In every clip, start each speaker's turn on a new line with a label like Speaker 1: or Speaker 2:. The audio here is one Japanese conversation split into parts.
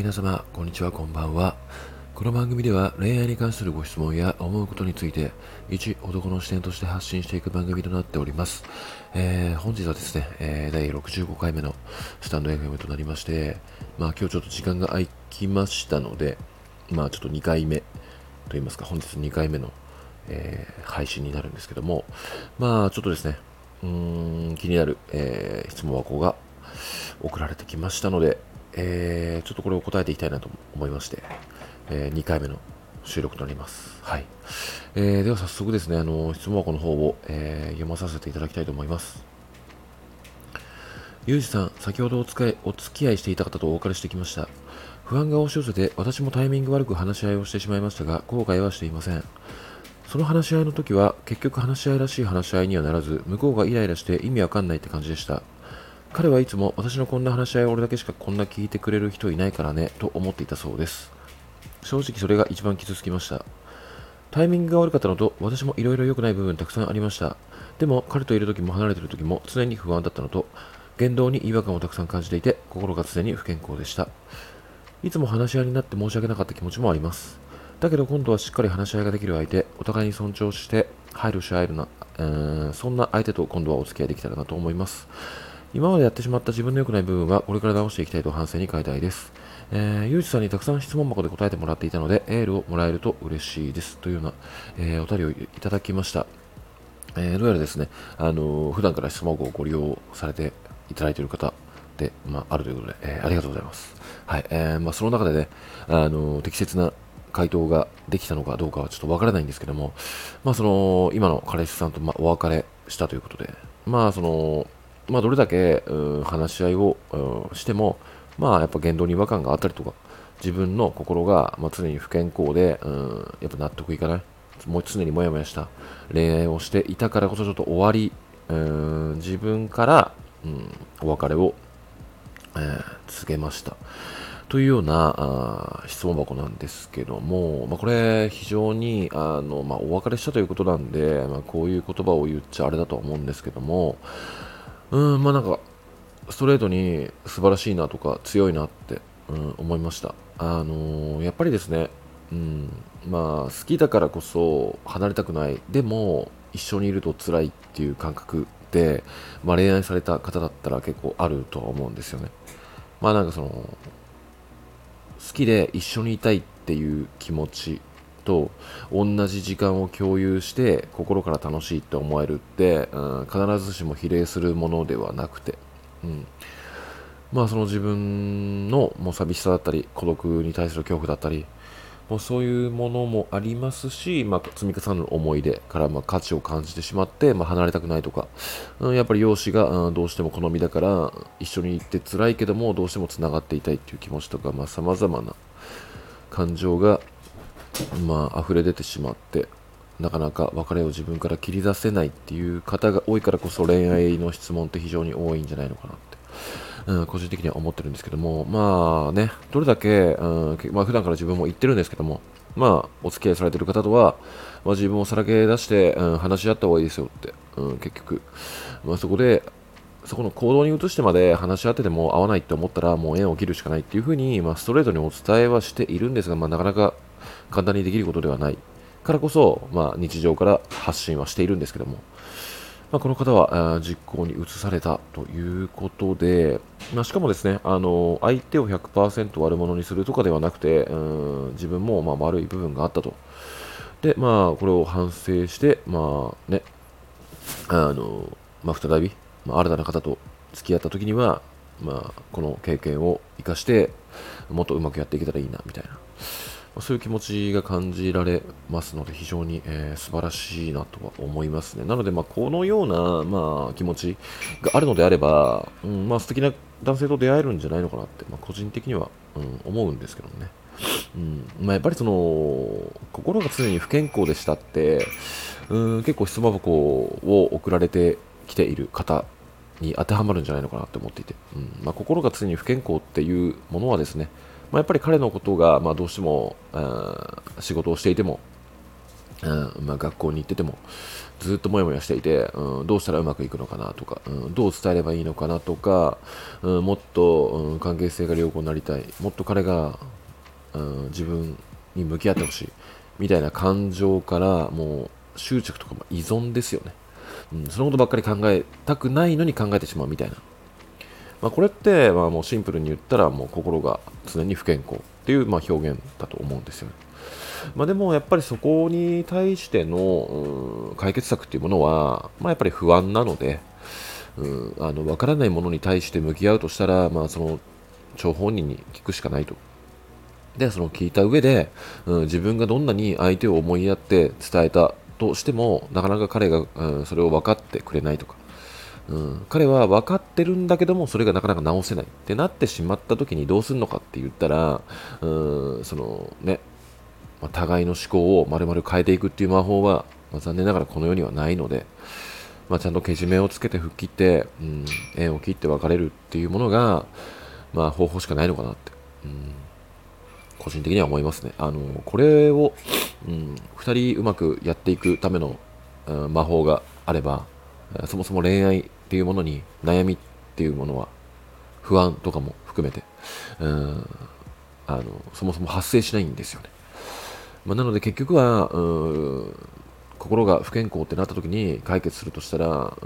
Speaker 1: 皆様、こんにちは、こんばんは。この番組では恋愛に関するご質問や思うことについて、一男の視点として発信していく番組となっております。えー、本日はですね、えー、第65回目のスタンド FM となりまして、まあ今日ちょっと時間が空きましたので、まあちょっと2回目といいますか、本日2回目の、えー、配信になるんですけども、まあちょっとですね、うーん気になる、え、質問箱が送られてきましたので、えー、ちょっとこれを答えていきたいなと思いまして、えー、2回目の収録となります。はい。えー、では早速ですね、あの、質問箱の方を、え、読まさせていただきたいと思います。ゆうじさん、先ほどお使いお付き合いしていた方とお別れしてきました。不安が押し寄せて、私もタイミング悪く話し合いをしてしまいましたが、後悔はしていません。その話し合いの時は、結局話し合いらしい話し合いにはならず、向こうがイライラして意味わかんないって感じでした。彼はいつも私のこんな話し合いを俺だけしかこんな聞いてくれる人いないからねと思っていたそうです。正直それが一番傷つきました。タイミングが悪かったのと私も色々良くない部分たくさんありました。でも彼といる時も離れている時も常に不安だったのと言動に違和感をたくさん感じていて心が常に不健康でした。いつも話し合いになって申し訳なかった気持ちもあります。だけど今度はしっかり話し合いができる相手お互いに尊重して配慮し合えるな、えー、そんな相手と今度はお付き合いできたらなと思います。今までやってしまった自分の良くない部分はこれから直していきたいと反省に変えたいです。えー、ゆうじさんにたくさん質問箱で答えてもらっていたので、エールをもらえると嬉しいです。というような、えー、お便りをいただきました。えー、どうやらですね、あのー、普段から質問箱をご利用されていただいている方で、まあ、あるということで、えー、ありがとうございます。はい、えー、まあ、その中でね、あの、適切な回答ができたのかどうかはちょっとわからないんですけども、まあ、その、今の彼氏さんと、まお別れしたということで、まあ、その、まあ、どれだけ、うん、話し合いを、うん、しても、まあ、やっぱ言動に違和感があったりとか、自分の心が、まあ、常に不健康で、うん、やっぱ納得いかない、もう常にもやもやした恋愛をしていたからこそちょっと終わり、うん、自分から、うん、お別れを、えー、告げました。というようなあ質問箱なんですけども、まあ、これ非常にあの、まあ、お別れしたということなんで、まあ、こういう言葉を言っちゃあれだと思うんですけども、うん、まあなんか、ストレートに素晴らしいなとか強いなって、うん、思いました。あのー、やっぱりですね、うん、まあ好きだからこそ離れたくない。でも一緒にいると辛いっていう感覚で、まあ、恋愛された方だったら結構あるとは思うんですよね。まあなんかその、好きで一緒にいたいっていう気持ちと同じ時間を共有して心から楽しいって思えるって、うん、必ずしも比例するものではなくて、うん、まあその自分のもう寂しさだったり孤独に対する恐怖だったりもうそういうものもありますし、まあ、積み重ねる思い出からま価値を感じてしまって、まあ、離れたくないとか、うん、やっぱり容姿が、うん、どうしても好みだから一緒に行って辛いけどもどうしてもつながっていたいっていう気持ちとかさまざ、まな感情がまあ溢れ出てしまってなかなか別れを自分から切り出せないっていう方が多いからこそ恋愛の質問って非常に多いんじゃないのかなって、うん、個人的には思ってるんですけどもまあねどれだけ、うんまあ、普段から自分も言ってるんですけどもまあお付き合いされてる方とは、まあ、自分をさらけ出して、うん、話し合った方がいいですよって、うん、結局、まあ、そこでそこの行動に移してまで話し合ってても合わないって思ったらもう縁を切るしかないっていうふうに、まあ、ストレートにお伝えはしているんですが、まあ、なかなか簡単にできることではない。からこそ、まあ、日常から発信はしているんですけども、まあ、この方は実行に移されたということで、まあ、しかもですねあの相手を100%悪者にするとかではなくてうん自分もま悪い部分があったと。でまあこれを反省してまあねあの、まあ、再び、ま、新たな方と付き合った時には、まあ、この経験を生かしてもっとうまくやっていけたらいいなみたいな。そういう気持ちが感じられますので、非常に、えー、素晴らしいなとは思いますね。なので、まあ、このような、まあ、気持ちがあるのであれば、うんまあ、素敵な男性と出会えるんじゃないのかなって、まあ、個人的には、うん、思うんですけどね。うんまあ、やっぱりその心が常に不健康でしたって、うん、結構質問箱を送られてきている方に当てはまるんじゃないのかなって思っていて、うんまあ、心が常に不健康っていうものはですね、まあ、やっぱり彼のことが、まあ、どうしても、仕事をしていてもうんまあ、学校に行っててもずっともやもやしていて、うん、どうしたらうまくいくのかなとか、うん、どう伝えればいいのかなとか、うん、もっと、うん、関係性が良好になりたいもっと彼が、うん、自分に向き合ってほしいみたいな感情からもう執着とかも依存ですよね、うん、そのことばっかり考えたくないのに考えてしまうみたいな、まあ、これって、まあ、もうシンプルに言ったらもう心が常に不健康っていう、まあ、表現だと思うんですよまあ、でもやっぱりそこに対しての、解決策っていうものは、まあ、やっぱり不安なので、うん、あの分からないものに対して向き合うとしたら、まあ、その張本人に聞くしかないと。で、その聞いた上で、うん、自分がどんなに相手を思いやって伝えたとしても、なかなか彼が、うん、それを分かってくれないとか、うん、彼は分かってるんだけども、それがなかなか直せないってなってしまった時にどうするのかって言ったら、うん、そのね、まあ、互いの思考を丸々変えていくっていう魔法は、まあ、残念ながらこの世にはないので、まあ、ちゃんとけじめをつけて吹っ切って、うん、縁を切って別れるっていうものが、まあ、方法しかないのかなって、うん、個人的には思いますね。あのこれを、うん、2人うまくやっていくための、うん、魔法があれば、そもそも恋愛っていうものに悩みっていうものは不安とかも含めて、うん、あのそもそも発生しないんですよね。まあ、なので結局は、心が不健康ってなった時に解決するとしたら、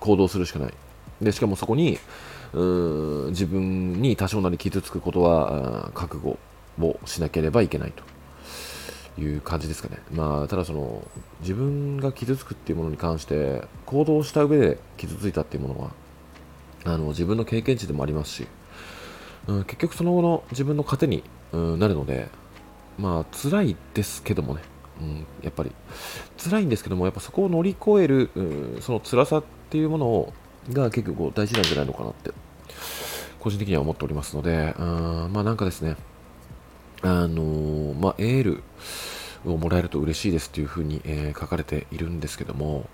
Speaker 1: 行動するしかない。でしかもそこに自分に多少なり傷つくことは覚悟をしなければいけないという感じですかね。まあ、ただその自分が傷つくっていうものに関して行動した上で傷ついたっていうものはあの自分の経験値でもありますし、うん、結局その後の自分の糧に、うん、なるので、まあ辛いですけどもね、うん、やっぱり辛いんですけどもやっぱそこを乗り越える、うん、その辛さっていうものをが結構大事なんじゃないのかなって個人的には思っておりますので、うん、まあなんかですねあの、まあエールをもらえると嬉しいですというふうに、えー、書かれているんですけども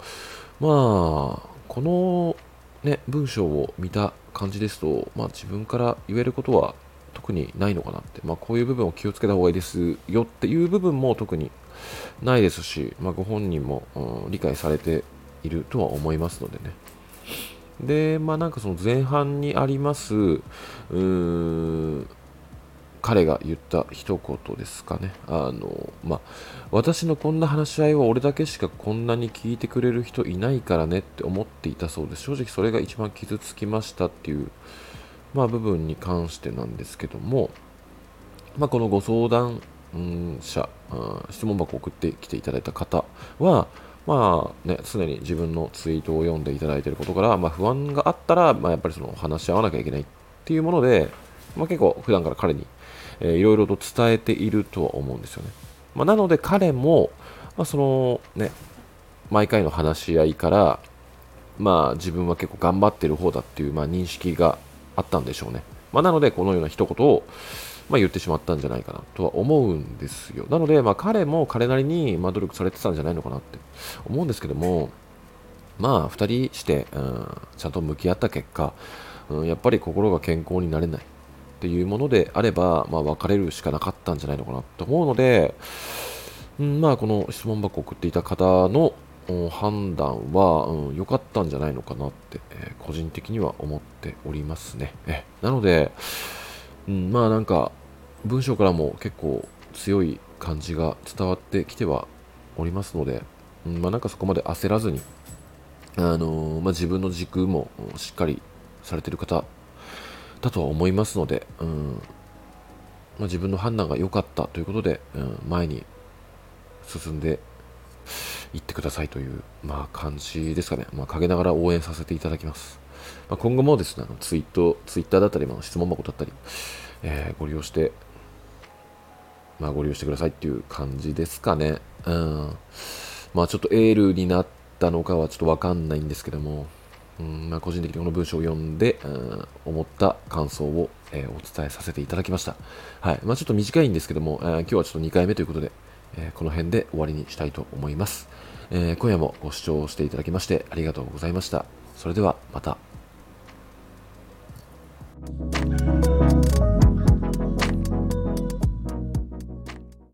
Speaker 1: まあこのね文章を見た感じですと、まあ、自分から言えることは特にないのかなって、まあ、こういう部分を気をつけた方がいいですよっていう部分も特にないですし、まあ、ご本人も、うん、理解されているとは思いますのでね。で、まあなんかその前半にあります、うーん彼が言った一言ですかね。あの、まあ、私のこんな話し合いは俺だけしかこんなに聞いてくれる人いないからねって思っていたそうです。正直それが一番傷つきましたっていうまあ、部分に関してなんですけども、まあ、このご相談者、質問箱を送ってきていただいた方は、まあね、常に自分のツイートを読んでいただいていることから、まあ、不安があったら、まあ、やっぱりその話し合わなきゃいけないっていうもので、まあ、結構普段から彼に、えー、いろいろと伝えているとは思うんですよね。まあ、なので彼も、まあ、そのね、毎回の話し合いから、まあ、自分は結構頑張ってる方だっていう、まあ、認識があったんでしょうね。まあ、なので、このような一言を、まあ、言ってしまったんじゃないかなとは思うんですよ。なので、まあ、彼も彼なりに、ま努力されてたんじゃないのかなって思うんですけども、まあ、2人して、うん、ちゃんと向き合った結果、うん、やっぱり心が健康になれないっていうものであれば、まあ、別れるしかなかったんじゃないのかなと思うので、うん、まあ、この質問箱を送っていた方の判断は良、うん、かったんじゃないのかなって、えー、個人的には思っておりますね。えなので、うん、まあなんか文章からも結構強い感じが伝わってきてはおりますので、うん、まあなんかそこまで焦らずに、あのー、まあ、自分の軸もしっかりされてる方だとは思いますので、うんまあ、自分の判断が良かったということで、うん、前に進んで行ってくださいという、まあ、感じですかね。まあ、陰ながら応援させていただきます。まあ、今後もですね、ツイート、ツイッターだったり、まあ、質問箱だったり、えー、ご利用して、まあ、ご利用してくださいっていう感じですかね。うん。まあ、ちょっとエールになったのかはちょっとわかんないんですけども、うんまあ、個人的にこの文章を読んで、うん、思った感想を、えー、お伝えさせていただきました。はいまあ、ちょっと短いんですけども、えー、今日はちょっと2回目ということで、えこの辺で終わりにしたいと思います、え今夜もご視聴していただきましてありがとうございました。それではまた。